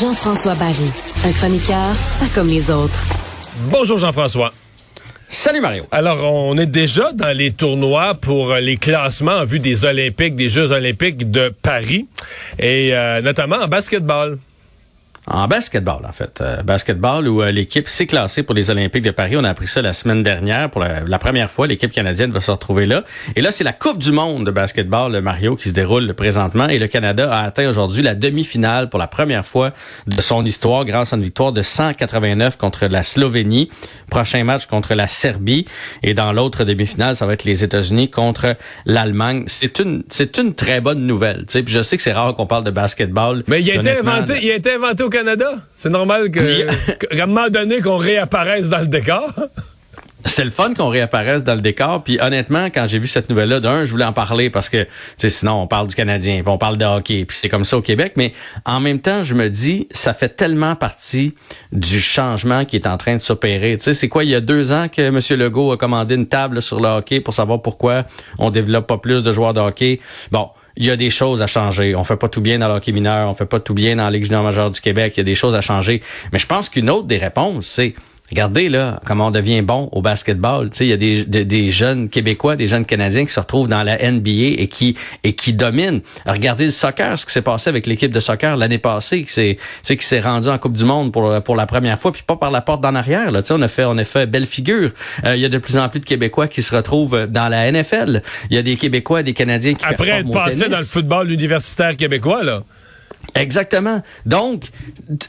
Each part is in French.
Jean-François Barry, un chroniqueur pas comme les autres. Bonjour Jean-François. Salut Mario. Alors, on est déjà dans les tournois pour les classements en vue des Olympiques, des Jeux olympiques de Paris, et euh, notamment en basketball. En basketball, en fait. Euh, basketball où euh, l'équipe s'est classée pour les Olympiques de Paris. On a appris ça la semaine dernière. Pour la, première fois, l'équipe canadienne va se retrouver là. Et là, c'est la Coupe du monde de basketball, le Mario, qui se déroule présentement. Et le Canada a atteint aujourd'hui la demi-finale pour la première fois de son histoire grâce à une victoire de 189 contre la Slovénie. Prochain match contre la Serbie. Et dans l'autre demi-finale, ça va être les États-Unis contre l'Allemagne. C'est une, c'est une très bonne nouvelle. Puis je sais que c'est rare qu'on parle de basketball. Mais il a été inventé, il a été inventé au Canada. C'est normal que, qu'à un moment donné, qu'on réapparaisse dans le décor. C'est le fun qu'on réapparaisse dans le décor. Puis honnêtement, quand j'ai vu cette nouvelle-là, d'un, je voulais en parler parce que sinon on parle du Canadien, puis on parle de hockey, puis c'est comme ça au Québec. Mais en même temps, je me dis, ça fait tellement partie du changement qui est en train de s'opérer. Tu sais, c'est quoi, il y a deux ans que M. Legault a commandé une table sur le hockey pour savoir pourquoi on développe pas plus de joueurs de hockey? Bon, il y a des choses à changer. On fait pas tout bien dans l'hockey mineur, on fait pas tout bien dans la Ligue du Québec. Il y a des choses à changer. Mais je pense qu'une autre des réponses, c'est Regardez là comment on devient bon au basketball. Tu sais, il y a des, des, jeunes Québécois, des jeunes Canadiens qui se retrouvent dans la NBA et qui et qui dominent. Regardez le soccer, ce qui s'est passé avec l'équipe de soccer l'année passée, qui s'est qui s'est rendu en Coupe du Monde pour pour la première fois, puis pas par la porte d'en arrière. Là, tu sais, on a fait on a fait belle figure. Euh, il y a de plus en plus de Québécois qui se retrouvent dans la NFL. Il y a des Québécois, des Canadiens qui après être passé dans le football universitaire québécois là. Exactement. Donc,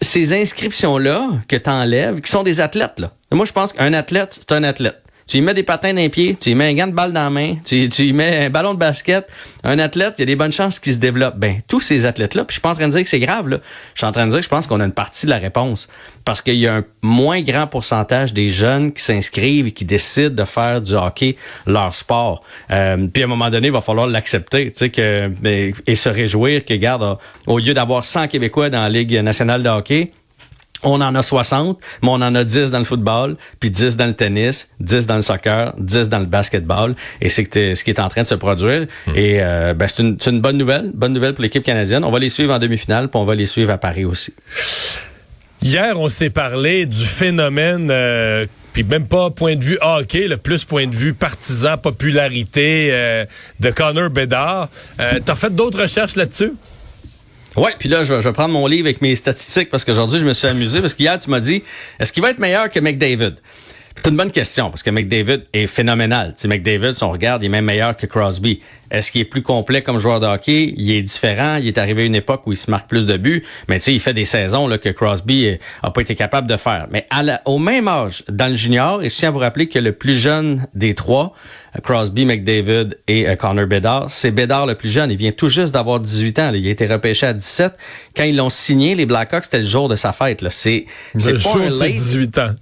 ces inscriptions-là que tu enlèves, qui sont des athlètes, là. Moi, je pense qu'un athlète, c'est un athlète. Tu y mets des patins dans les pieds, tu y mets un gant de balle dans la main, tu, tu y mets un ballon de basket. Un athlète, il y a des bonnes chances qu'il se développe. Ben, tous ces athlètes-là, puis je suis pas en train de dire que c'est grave, là. Je suis en train de dire que je pense qu'on a une partie de la réponse. Parce qu'il y a un moins grand pourcentage des jeunes qui s'inscrivent et qui décident de faire du hockey leur sport. Euh, puis à un moment donné, il va falloir l'accepter, tu sais, que, et se réjouir que, regarde, au lieu d'avoir 100 Québécois dans la Ligue nationale de hockey, on en a 60, mais on en a 10 dans le football, puis 10 dans le tennis, 10 dans le soccer, 10 dans le basketball. Et c'est ce qui est en train de se produire. Hmm. Et euh, ben, c'est une, une, bonne nouvelle, bonne nouvelle pour l'équipe canadienne. On va les suivre en demi-finale, puis on va les suivre à Paris aussi. Hier, on s'est parlé du phénomène, euh, puis même pas point de vue hockey, le plus point de vue partisan, popularité euh, de Connor Bedard. Euh, T'as fait d'autres recherches là-dessus? Ouais, puis là, je vais, prendre mon livre avec mes statistiques parce qu'aujourd'hui, je me suis amusé parce qu'hier, tu m'as dit, est-ce qu'il va être meilleur que McDavid? C'est une bonne question parce que McDavid est phénoménal. Tu McDavid, si on regarde, il est même meilleur que Crosby. Est-ce qu'il est plus complet comme joueur de hockey? Il est différent. Il est arrivé à une époque où il se marque plus de buts. Mais tu sais, il fait des saisons là, que Crosby a pas été capable de faire. Mais à au même âge, dans le junior, et je tiens à vous rappeler que le plus jeune des trois, Crosby, McDavid et euh, Connor Bedard, c'est Bedard le plus jeune. Il vient tout juste d'avoir 18 ans. Il a été repêché à 17. Quand ils l'ont signé, les Blackhawks, c'était le jour de sa fête. C'est pas un late. 18 ans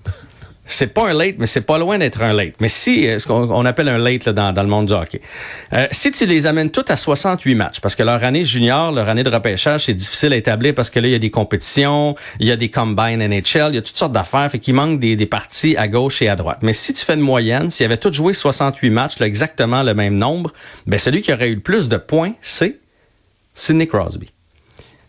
c'est pas un late, mais c'est pas loin d'être un late. Mais si, euh, ce qu'on appelle un late là, dans, le monde du hockey, euh, si tu les amènes toutes à 68 matchs, parce que leur année junior, leur année de repêchage, c'est difficile à établir parce que là, il y a des compétitions, il y a des combines NHL, il y a toutes sortes d'affaires, fait qu'il manque des, des parties à gauche et à droite. Mais si tu fais une moyenne, s'il y avait tous joué 68 matchs, là, exactement le même nombre, ben celui qui aurait eu le plus de points, c'est Sidney Crosby.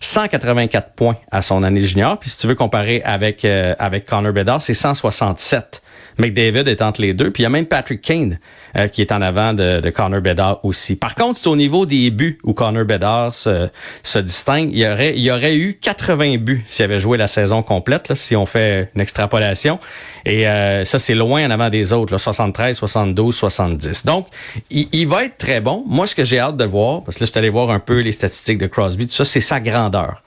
184 points à son année junior. Puis si tu veux comparer avec, euh, avec Connor Bedard, c'est 167. McDavid est entre les deux. Puis il y a même Patrick Kane euh, qui est en avant de, de, Connor Bedard aussi. Par contre, c'est au niveau des buts où Connor Bedard se, se, distingue. Il y aurait, il y aurait eu 80 buts s'il avait joué la saison complète, si on fait une extrapolation. Et euh, ça, c'est loin en avant des autres, là, 73, 72, 70. Donc, il, il, va être très bon. Moi, ce que j'ai hâte de voir, parce que là, je suis allé voir un peu les statistiques de Crosby, tout ça, c'est sa grandeur.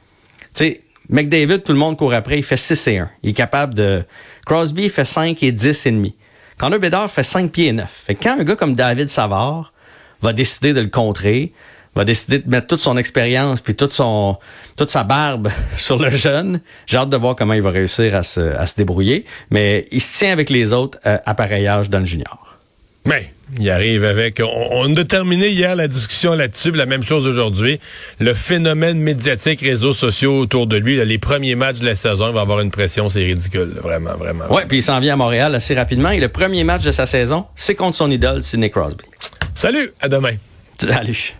Tu McDavid, tout le monde court après, il fait 6 et 1. Il est capable de... Crosby fait 5 et 10 et demi. Connor Bedard fait 5 pieds et 9. Fait quand un gars comme David Savard va décider de le contrer, va décider de mettre toute son expérience puis toute sa barbe sur le jeune. J'ai hâte de voir comment il va réussir à se, débrouiller. Mais il se tient avec les autres euh, à le junior. Mais Il arrive avec. On, a terminé hier la discussion là-dessus, la même chose aujourd'hui. Le phénomène médiatique, réseaux sociaux autour de lui, les premiers matchs de la saison, il va avoir une pression, c'est ridicule, vraiment, vraiment. Ouais, puis il s'en vient à Montréal assez rapidement. Et le premier match de sa saison, c'est contre son idole, Nick Crosby. Salut, à demain. Salut.